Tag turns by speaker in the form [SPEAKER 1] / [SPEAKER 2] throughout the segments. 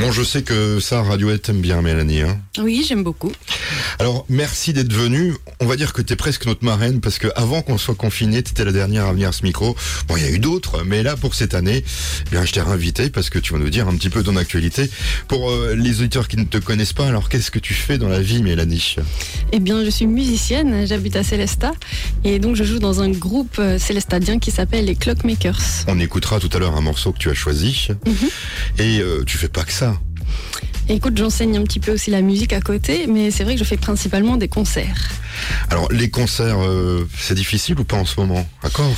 [SPEAKER 1] Bon, je sais que ça, Radiohead t'aime bien, Mélanie. Hein
[SPEAKER 2] oui, j'aime beaucoup.
[SPEAKER 1] Alors, merci d'être venue. On va dire que tu es presque notre marraine parce que avant qu'on soit confiné, tu étais la dernière à venir à ce micro. Bon, il y a eu d'autres, mais là, pour cette année, eh bien, je t'ai invité parce que tu vas nous dire un petit peu ton actualité. Pour euh, les auditeurs qui ne te connaissent pas, alors qu'est-ce que tu fais dans la vie, Mélanie?
[SPEAKER 2] Eh bien, je suis musicienne, j'habite à Célesta et donc je joue dans un groupe euh, célestadien qui s'appelle les Clockmakers.
[SPEAKER 1] On écoutera tout à l'heure un morceau que tu as choisi.
[SPEAKER 2] Mhm.
[SPEAKER 1] Et euh, tu fais pas que ça.
[SPEAKER 2] Écoute, j'enseigne un petit peu aussi la musique à côté, mais c'est vrai que je fais principalement des concerts.
[SPEAKER 1] Alors, les concerts, euh, c'est difficile ou pas en ce moment? D'accord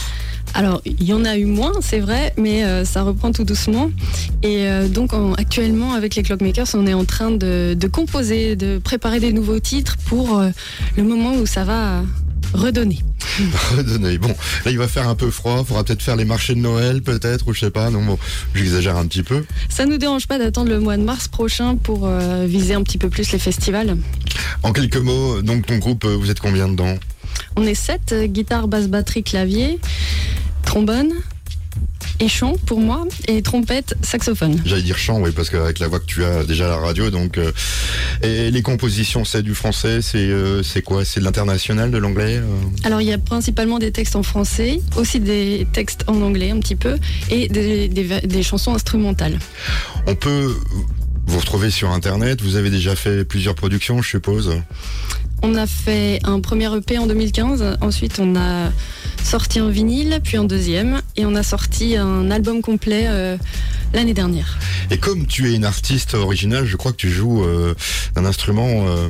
[SPEAKER 2] Alors, il y en a eu moins, c'est vrai, mais euh, ça reprend tout doucement. Et euh, donc, en- actuellement, avec les Clockmakers, on est en train de, de composer, de préparer des nouveaux titres pour euh, le moment où ça va redonner.
[SPEAKER 1] Redonnez. Bon, là, il va faire un peu froid. Faudra peut-être faire les marchés de Noël, peut-être, ou je sais pas. Non, bon, j'exagère un petit peu.
[SPEAKER 2] Ça nous dérange pas d'attendre le mois de mars prochain pour euh, viser un petit peu plus les festivals?
[SPEAKER 1] En quelques mots, donc ton groupe, euh, vous êtes combien dedans?
[SPEAKER 2] On est sept, euh, guitare, basse, batterie, clavier, trombone et chant pour moi, et trompette, saxophone.
[SPEAKER 1] J'allais dire chant, oui, parce qu'avec la voix que tu as déjà à la radio, donc. euh, et les compositions, c'est du français, c'est euh, c'est quoi? C'est de l'international, de l'anglais euh?
[SPEAKER 2] Alors il y a principalement des textes en français, aussi des textes en anglais un petit peu, et des, des chansons instrumentales.
[SPEAKER 1] On peut vous retrouver sur Internet. Vous avez déjà fait plusieurs productions, je suppose?
[SPEAKER 2] On a fait un premier EP en 2015, ensuite on a sorti un vinyle, puis un deuxième, et on a sorti un album complet euh, l'année dernière.
[SPEAKER 1] Et comme tu es une artiste originale, je crois que tu joues euh, un instrument. euh,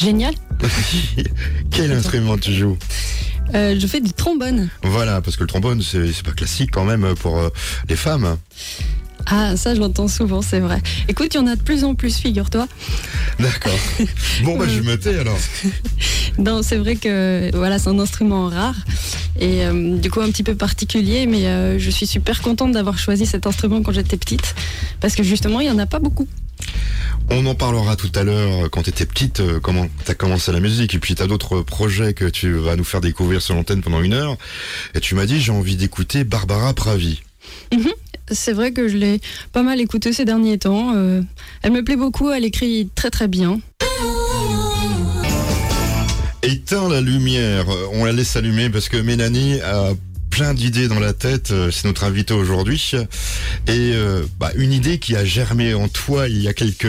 [SPEAKER 2] Génial.
[SPEAKER 1] Quel instrument tu joues?
[SPEAKER 2] Euh, je fais du trombone.
[SPEAKER 1] Voilà, parce que le trombone, c'est pas classique quand même pour euh, les femmes.
[SPEAKER 2] Ah, ça je l'entends souvent, c'est vrai. Écoute, il y en a de plus en plus, figure-toi.
[SPEAKER 1] D'accord. Bon, bah, je me tais alors.
[SPEAKER 2] Non, c'est vrai que voilà, c'est un instrument rare et euh, du coup un petit peu particulier, mais euh, je suis super contente d'avoir choisi cet instrument quand j'étais petite parce que justement il y en a pas beaucoup.
[SPEAKER 1] On en parlera tout à l'heure euh, quand tu étais petite, euh, comment tu as commencé la musique. Et puis tu as d'autres projets que tu vas nous faire découvrir sur l'antenne pendant une heure. Et tu m'as dit, j'ai envie d'écouter Barbara Pravi.
[SPEAKER 2] C'est vrai que je l'ai pas mal écoutée ces derniers temps. euh, elle me plaît beaucoup, elle écrit très très bien.
[SPEAKER 1] Éteins la lumière. Euh, On la laisse allumer parce que Mélanie a plein d'idées dans la tête. Euh, C'est notre invité aujourd'hui. Et bah, une idée qui a germé en toi il y a quelques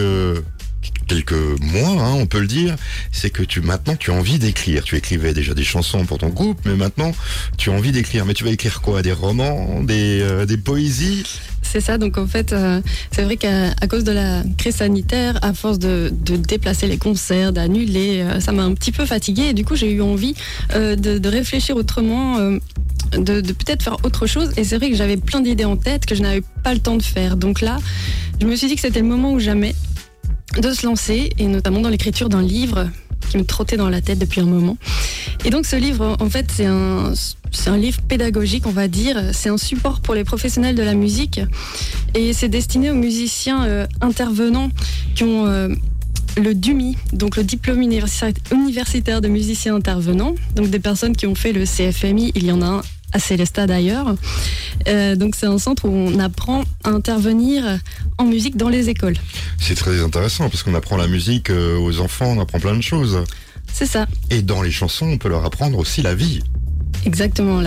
[SPEAKER 1] quelques mois, hein, on peut le dire, c'est que tu maintenant tu as envie d'écrire. Tu écrivais déjà des chansons pour ton groupe, mais maintenant tu as envie d'écrire. Mais tu vas écrire quoi? Des romans, des, euh, des poésies?
[SPEAKER 2] C'est ça, donc en fait, euh, c'est vrai qu'à cause de la crise sanitaire, à force de, de déplacer les concerts, d'annuler, euh, ça m'a un petit peu fatiguée et du coup j'ai eu envie de, de réfléchir autrement, de, de peut-être faire autre chose. Et c'est vrai que j'avais plein d'idées en tête que je n'avais pas le temps de faire. Donc là, je me suis dit que c'était le moment ou jamais de se lancer, et notamment dans l'écriture d'un livre qui me trottait dans la tête depuis un moment. Et donc ce livre, en fait, c'est un, c'est un livre pédagogique, on va dire. C'est un support pour les professionnels de la musique. Et c'est destiné aux musiciens euh, intervenants qui ont euh, le DUMI, donc le diplôme universi- universitaire de musicien intervenant. Donc des personnes qui ont fait le CFMI, il y en a un à Célestat d'ailleurs. Euh, donc c'est un centre où on apprend à intervenir en musique dans les écoles.
[SPEAKER 1] C'est très intéressant parce qu'on apprend la musique euh, aux enfants, on apprend plein de choses.
[SPEAKER 2] C'est ça.
[SPEAKER 1] Et dans les chansons, on peut leur apprendre aussi la vie.
[SPEAKER 2] Exactement.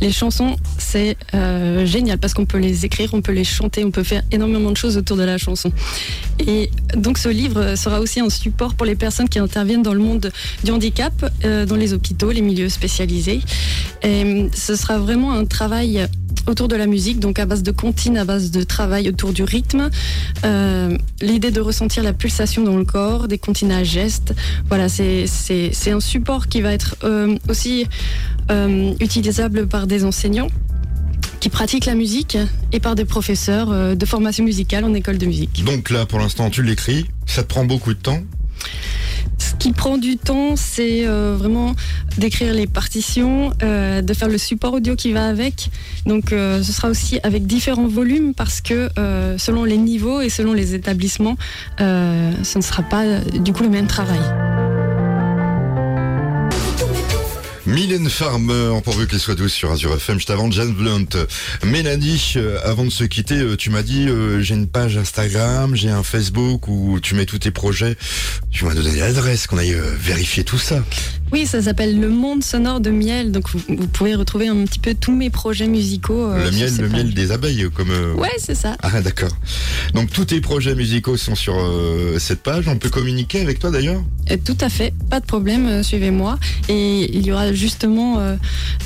[SPEAKER 2] Les chansons, c'est euh, génial parce qu'on peut les écrire, on peut les chanter, on peut faire énormément de choses autour de la chanson. Et donc ce livre sera aussi un support pour les personnes qui interviennent dans le monde du handicap, euh, dans les hôpitaux, les milieux spécialisés. Et euh, ce sera vraiment un travail autour de la musique, donc à base de comptines, à base de travail autour du rythme, euh, l'idée de ressentir la pulsation dans le corps, des comptines à gestes. Voilà, c'est un support qui va être euh, aussi euh, utilisable par des enseignants qui pratiquent la musique et par des professeurs euh, de formation musicale en école de musique.
[SPEAKER 1] Donc là, pour l'instant, tu l'écris. Ça te prend beaucoup de temps.
[SPEAKER 2] Qui prend du temps, c'est euh, vraiment d'écrire les partitions, euh, de faire le support audio qui va avec. Donc euh, ce sera aussi avec différents volumes parce que selon les niveaux et selon les établissements, ce ne sera pas du coup le même travail.
[SPEAKER 1] Mylène Farmer, pourvu qu'elle soit douce sur Azure FM, juste avant Jan Blunt. Mélanie, euh, avant de se quitter, euh, tu m'as dit, euh, j'ai une page Instagram, j'ai un Facebook où tu mets tous tes projets. Tu m'as donné l'adresse, qu'on aille vérifier tout ça.
[SPEAKER 2] Oui, ça s'appelle Le Monde Sonore de Miel. Donc vous, pouvez retrouver un petit peu tous mes projets musicaux.
[SPEAKER 1] le miel, le miel des abeilles, comme.
[SPEAKER 2] Ouais, c'est ça.
[SPEAKER 1] Ah d'accord. Donc tous tes projets musicaux sont sur cette page. On peut communiquer avec toi d'ailleurs?
[SPEAKER 2] Tout à fait, pas de problème. suivez-moi. Et il y aura justement euh,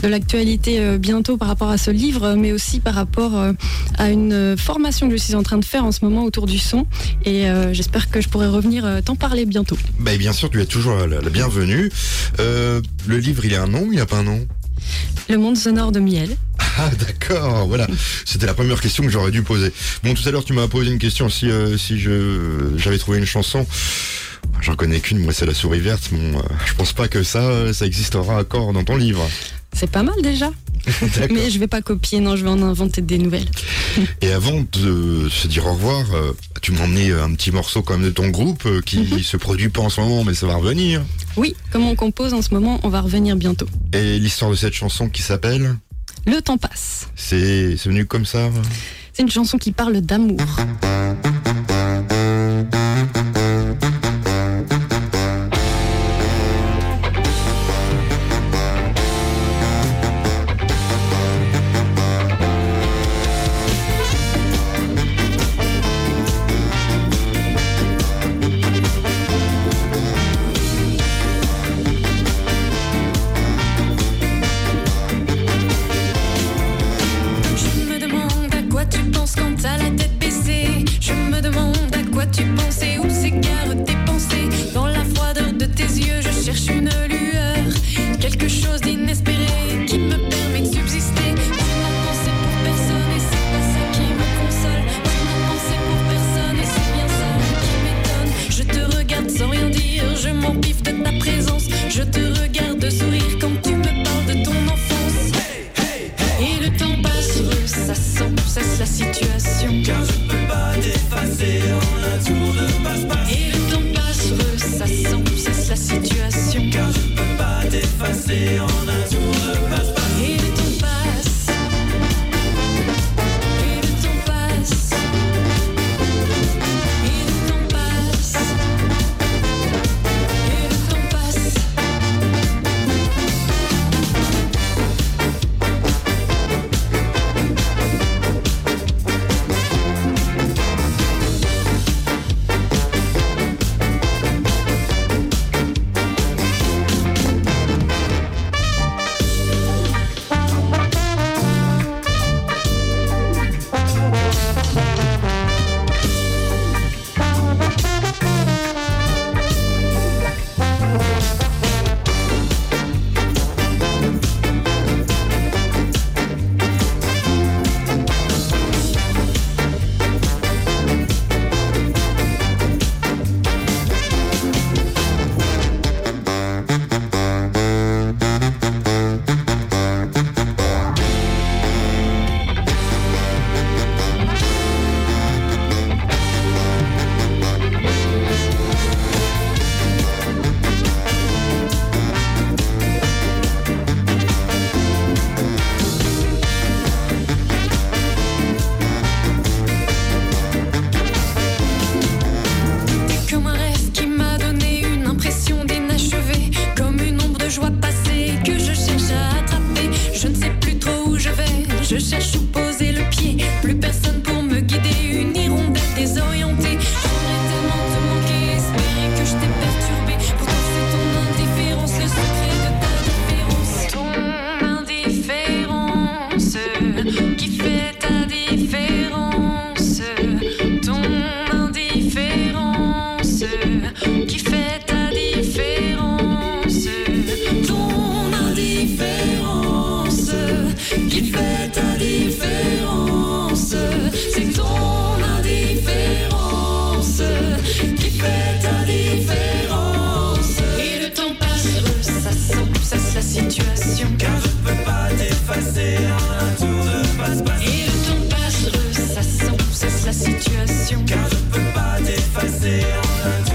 [SPEAKER 2] de l'actualité euh, bientôt par rapport à ce livre, mais aussi par rapport euh, à une formation que je suis en train de faire en ce moment autour du son. Et j'espère que je pourrai revenir t'en parler bientôt.
[SPEAKER 1] Bah, bien sûr, tu es toujours la, bienvenue. Le livre, il a un nom il n'y a pas un nom?
[SPEAKER 2] Le monde sonore de miel.
[SPEAKER 1] Ah d'accord, voilà. C'était la première question que j'aurais dû poser. Bon, tout à l'heure tu m'as posé une question si si je j'avais trouvé une chanson. J'en connais qu'une, moi c'est la souris verte. Bon, euh, je pense pas que ça, euh, ça existera encore dans ton livre.
[SPEAKER 2] C'est pas mal déjà. Mais je vais pas copier, non, je vais en inventer des nouvelles.
[SPEAKER 1] Et avant de se dire au revoir, euh, tu m'as emmené un petit morceau quand même de ton groupe qui mhm. se produit pas en ce moment, mais ça va revenir.
[SPEAKER 2] Oui, comme on compose en ce moment, on va revenir bientôt.
[SPEAKER 1] Et l'histoire de cette chanson qui s'appelle
[SPEAKER 2] Le temps passe.
[SPEAKER 1] C'est venu comme ça
[SPEAKER 2] C'est une chanson qui parle d'amour.
[SPEAKER 3] passion. Car je peux pas t'effacer en un